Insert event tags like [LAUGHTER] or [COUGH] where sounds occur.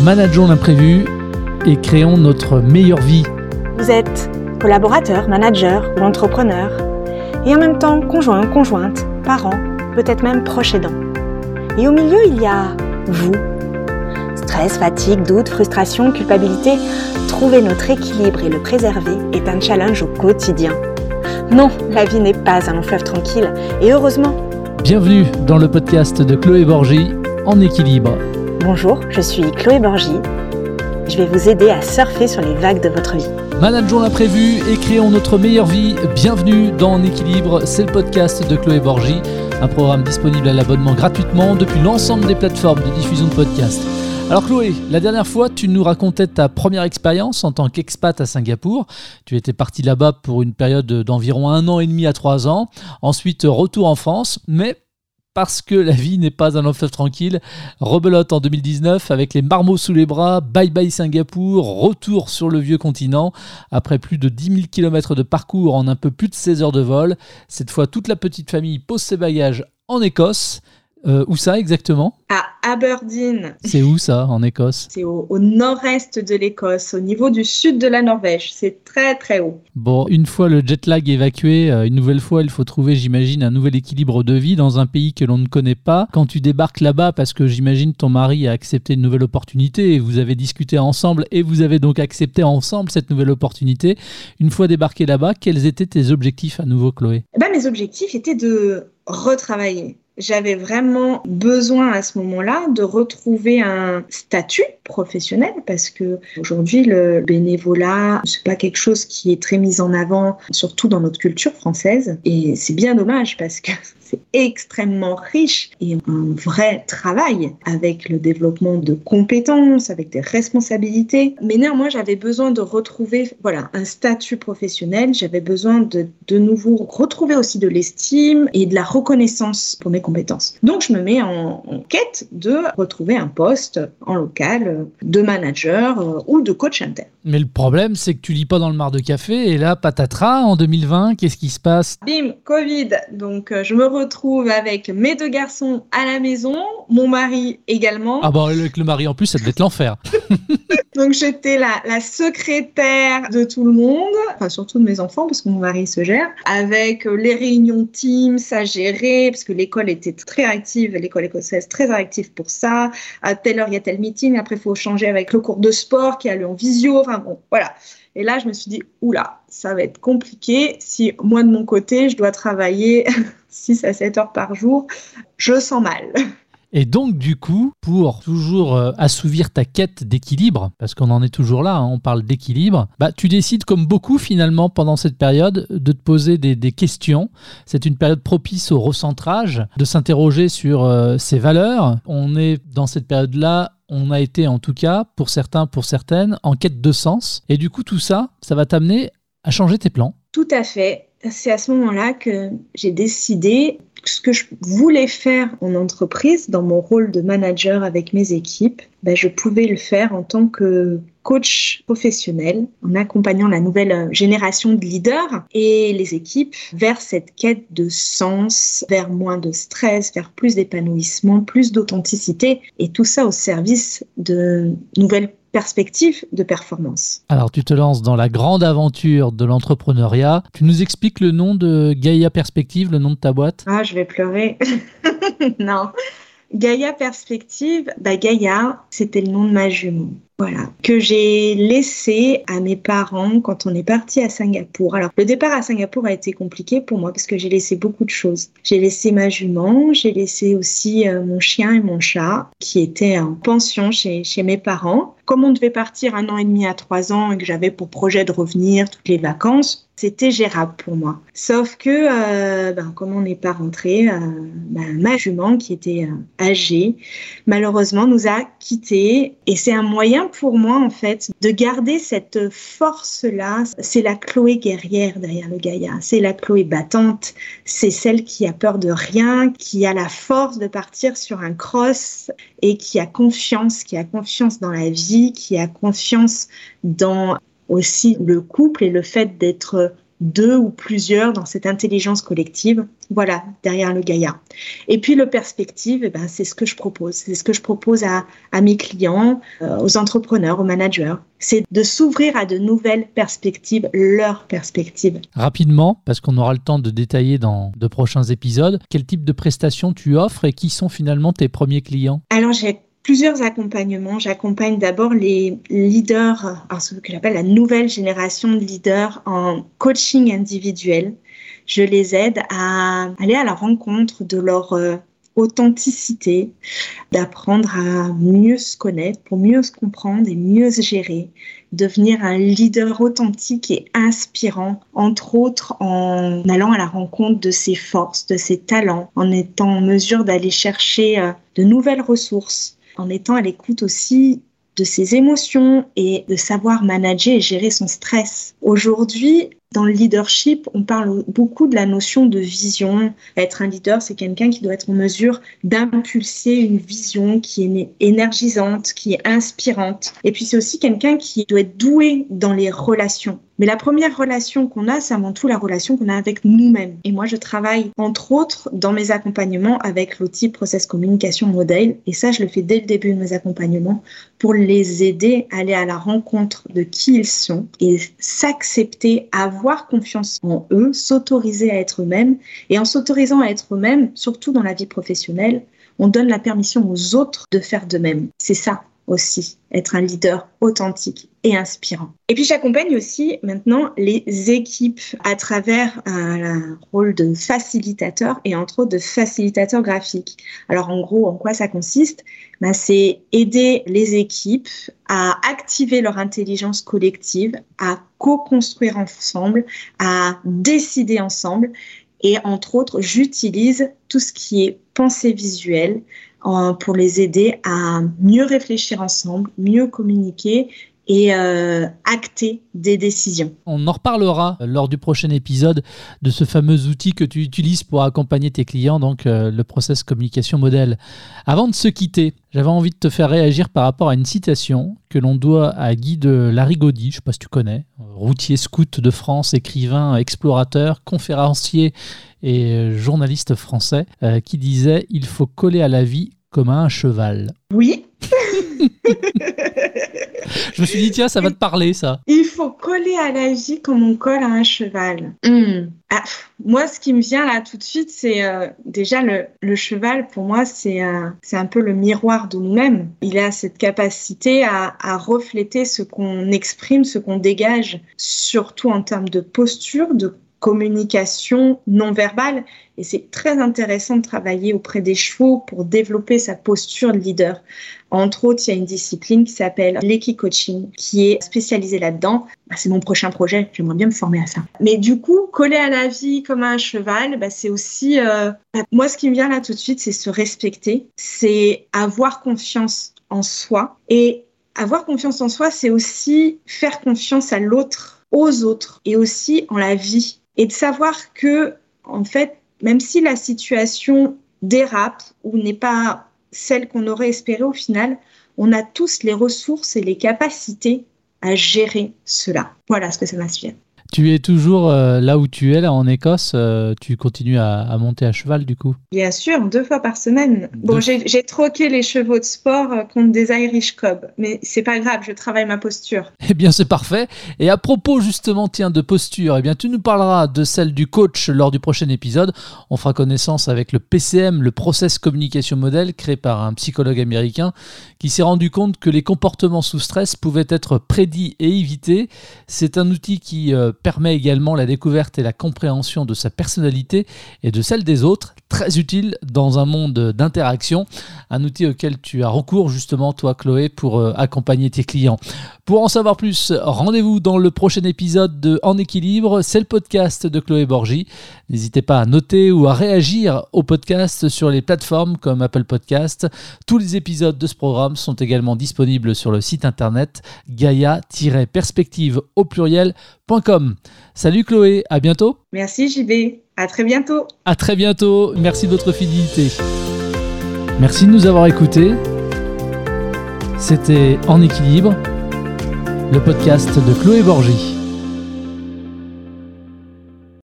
Manageons l'imprévu et créons notre meilleure vie. Vous êtes collaborateur, manager ou entrepreneur et en même temps conjoint, conjointe, parent, peut-être même proche aidant. Et au milieu, il y a vous. Stress, fatigue, doute, frustration, culpabilité. Trouver notre équilibre et le préserver est un challenge au quotidien. Non, la vie n'est pas un long fleuve tranquille et heureusement. Bienvenue dans le podcast de Chloé Borgy en équilibre. Bonjour, je suis Chloé Borgy. Je vais vous aider à surfer sur les vagues de votre vie. Manageons l'imprévu et créons notre meilleure vie. Bienvenue dans équilibre, c'est le podcast de Chloé Borgy, un programme disponible à l'abonnement gratuitement depuis l'ensemble des plateformes de diffusion de podcasts. Alors Chloé, la dernière fois, tu nous racontais ta première expérience en tant qu'expat à Singapour. Tu étais parti là-bas pour une période d'environ un an et demi à trois ans. Ensuite, retour en France, mais parce que la vie n'est pas un long tranquille. Rebelote en 2019 avec les marmots sous les bras, bye bye Singapour, retour sur le vieux continent. Après plus de 10 000 km de parcours en un peu plus de 16 heures de vol, cette fois toute la petite famille pose ses bagages en Écosse. Euh, où ça exactement? À Aberdeen. C'est où ça en Écosse? C'est au, au nord-est de l'Écosse, au niveau du sud de la Norvège. C'est très très haut. Bon, une fois le jet lag évacué, euh, une nouvelle fois, il faut trouver, j'imagine, un nouvel équilibre de vie dans un pays que l'on ne connaît pas. Quand tu débarques là-bas, parce que j'imagine ton mari a accepté une nouvelle opportunité et vous avez discuté ensemble et vous avez donc accepté ensemble cette nouvelle opportunité. Une fois débarqué là-bas, quels étaient tes objectifs à nouveau, Chloé? Eh ben, Mes objectifs étaient de retravailler j'avais vraiment besoin à ce moment-là de retrouver un statut professionnel parce que aujourd'hui le bénévolat c'est pas quelque chose qui est très mis en avant surtout dans notre culture française et c'est bien dommage parce que [LAUGHS] c'est extrêmement riche et un vrai travail avec le développement de compétences, avec des responsabilités. Mais néanmoins, j'avais besoin de retrouver voilà, un statut professionnel. J'avais besoin de de nouveau retrouver aussi de l'estime et de la reconnaissance pour mes compétences. Donc, je me mets en, en quête de retrouver un poste en local de manager euh, ou de coach interne. Mais le problème, c'est que tu lis pas dans le mar de café et là, patatras, en 2020, qu'est-ce qui se passe? Bim, Covid. Donc, euh, je me retrouve avec mes deux garçons à la maison, mon mari également. Ah bah avec le mari en plus, ça devait être l'enfer. [LAUGHS] Donc j'étais la, secrétaire de tout le monde, enfin surtout de mes enfants parce que mon mari se gère, avec les réunions Teams à gérer parce que l'école était très active, l'école écossaise très active pour ça. À telle heure il y a tel meeting, après il faut changer avec le cours de sport qui a lieu en visio, enfin bon voilà. Et là je me suis dit oula, ça va être compliqué si moi de mon côté je dois travailler [LAUGHS] 6 à 7 heures par jour, je sens mal. Et donc, du coup, pour toujours euh, assouvir ta quête d'équilibre, parce qu'on en est toujours là, hein, on parle d'équilibre, bah, tu décides, comme beaucoup finalement pendant cette période, de te poser des, questions. C'est une période propice au recentrage, de s'interroger sur euh, ses valeurs. On est dans cette période-là on a été en tout cas, pour certains, pour certaines, en quête de sens. Et du coup, tout ça, ça va t'amener à changer tes plans. Tout à fait. C'est à ce moment-là que j'ai décidé ce que je voulais faire en entreprise, dans mon rôle de manager avec mes équipes, ben, je pouvais le faire en tant que coach professionnel, en accompagnant la nouvelle génération de leaders. Et les équipes vers cette quête de sens, vers moins de stress, vers plus d'épanouissement, plus d'authenticité, et tout ça au service de nouvelles perspective de performance. Alors tu te lances dans la grande aventure de l'entrepreneuriat. Tu nous expliques le nom de Gaia Perspective, le nom de ta boîte? Ah, je vais pleurer. [LAUGHS] non. Gaia Perspective, bah Gaia, c'était le nom de ma jument. Voilà, que j'ai laissé à mes parents quand on est parti à Singapour. Alors, le départ à Singapour a été compliqué pour moi parce que j'ai laissé beaucoup de choses. J'ai laissé ma jument, j'ai laissé aussi euh, mon chien et mon chat qui étaient en pension chez, chez mes parents. Comme on devait partir un an et demi à trois ans et que j'avais pour projet de revenir toutes les vacances, c'était gérable pour moi. Sauf que, euh, ben, comme on n'est pas rentré, euh, ben, ma jument qui était âgée, malheureusement nous a quittés. Et c'est un moyen pour moi, en fait, de garder cette force-là. C'est la Chloé guerrière derrière le Gaïa. C'est la Chloé battante. C'est celle qui a peur de rien, qui a la force de partir sur un cross et qui a confiance, qui a confiance dans la vie, qui a confiance dans aussi le couple et le fait d'être deux ou plusieurs dans cette intelligence collective. Voilà, derrière le Gaïa. Et puis le perspective, eh ben, c'est ce que je propose. C'est ce que je propose à, mes clients, euh, aux entrepreneurs, aux managers. C'est de s'ouvrir à de nouvelles perspectives, leurs perspectives. Rapidement, parce qu'on aura le temps de détailler dans de prochains épisodes, quel type de prestations tu offres et qui sont finalement tes premiers clients? Alors j'ai plusieurs accompagnements. J'accompagne d'abord les leaders, ce que j'appelle la nouvelle génération de leaders en coaching individuel. Je les aide à aller à la rencontre de leur euh, authenticité, d'apprendre à mieux se connaître, pour mieux se comprendre et mieux se gérer, devenir un leader authentique et inspirant, entre autres en allant à la rencontre de ses forces, de ses talents, en étant en mesure d'aller chercher euh, de nouvelles ressources en étant à l'écoute aussi de ses émotions et de savoir manager et gérer son stress. Aujourd'hui, dans le leadership, on parle beaucoup de la notion de vision. Être un leader, c'est quelqu'un qui doit être en mesure d'impulser une vision qui est énergisante, qui est inspirante. Et puis c'est aussi quelqu'un qui doit être doué dans les relations. Mais la première relation qu'on a, c'est avant tout la relation qu'on a avec nous-mêmes. Et moi, je travaille entre autres dans mes accompagnements avec l'outil Process Communication Model. Et ça, je le fais dès le début de mes accompagnements pour les aider à aller à la rencontre de qui ils sont et s'accepter, confiance en eux, s'autoriser à être eux-mêmes. Et en s'autorisant à être eux-mêmes, surtout dans la vie professionnelle, on donne la permission aux autres de faire de même. C'est ça aussi, être un leader authentique et inspirant. Et puis j'accompagne aussi maintenant les équipes à travers un rôle de facilitateur et entre autres de facilitateur graphique. Alors en gros, en quoi ça consiste? Ben, C'est aider les équipes à activer leur intelligence collective, à co-construire ensemble, à décider ensemble. Et entre autres, j'utilise tout ce qui est pensée visuelle, pour les aider à mieux réfléchir ensemble, mieux communiquer et euh, acter des décisions. On en reparlera lors du prochain épisode de ce fameux outil que tu utilises pour accompagner tes clients, donc euh, le process communication modèle. Avant de se quitter, j'avais envie de te faire réagir par rapport à une citation que l'on doit à Guy de Larigaudy, je ne sais pas si tu connais, routier scout de France, écrivain, explorateur, conférencier et euh, journaliste français, qui disait ⁇ Il faut coller à la vie comme un cheval. Oui. [LAUGHS] Je me suis dit, tiens, ça va te parler, ça. Il faut coller à la vie comme on colle à un cheval. Hmm. Ah, moi, ce qui me vient là tout de suite, c'est euh, déjà le, cheval, pour moi, c'est c'est un peu le miroir de nous-mêmes. Il a cette capacité à, à refléter ce qu'on exprime, ce qu'on dégage, surtout en termes de posture, de communication non verbale. Et c'est très intéressant de travailler auprès des chevaux pour développer sa posture de leader. Entre autres, il y a une discipline qui s'appelle l'équi-coaching, qui est spécialisée là-dedans. Bah, c'est mon prochain projet, j'aimerais bien me former à ça. Mais du coup, coller à la vie comme un cheval, bah, c'est aussi... Euh, bah, moi, ce qui me vient là tout de suite, c'est se respecter, c'est avoir confiance en soi. Et avoir confiance en soi, c'est aussi faire confiance à l'autre, aux autres, et aussi en la vie. Et de savoir que, en fait, même si la situation dérape ou n'est pas celle qu'on aurait espérée au final, on a tous les ressources et les capacités à gérer cela. Voilà ce que ça m'inspire. Tu es toujours euh, là où tu es, là en Écosse. Euh, tu continues à, monter à cheval, du coup? Bien sûr, deux fois par semaine. Bon, j'ai troqué les chevaux de sport euh, contre des Irish Cob, mais c'est pas grave, je travaille ma posture. Eh bien, c'est parfait. Et à propos justement, tiens, de posture, eh bien, tu nous parleras de celle du coach lors du prochain épisode. On fera connaissance avec le PCM, le Process Communication Model, créé par un psychologue américain qui s'est rendu compte que les comportements sous stress pouvaient être prédits et évités. C'est un outil qui permet également la découverte et la compréhension de sa personnalité et de celle des autres, très utile dans un monde d'interaction, un outil auquel tu as recours justement toi Chloé pour euh, accompagner tes clients. Pour en savoir plus, rendez-vous dans le prochain épisode de En équilibre, c'est le podcast de Chloé Borgi. N'hésitez pas à noter ou à réagir au podcast sur les plateformes comme Apple Podcast. Tous les épisodes de ce programme sont également disponibles sur le site internet gaia-perspective au pluriel.com. Salut Chloé, à bientôt. Merci JB, à très bientôt. À très bientôt, merci de votre fidélité. Merci de nous avoir écoutés. C'était En équilibre, le podcast de Chloé Borgie.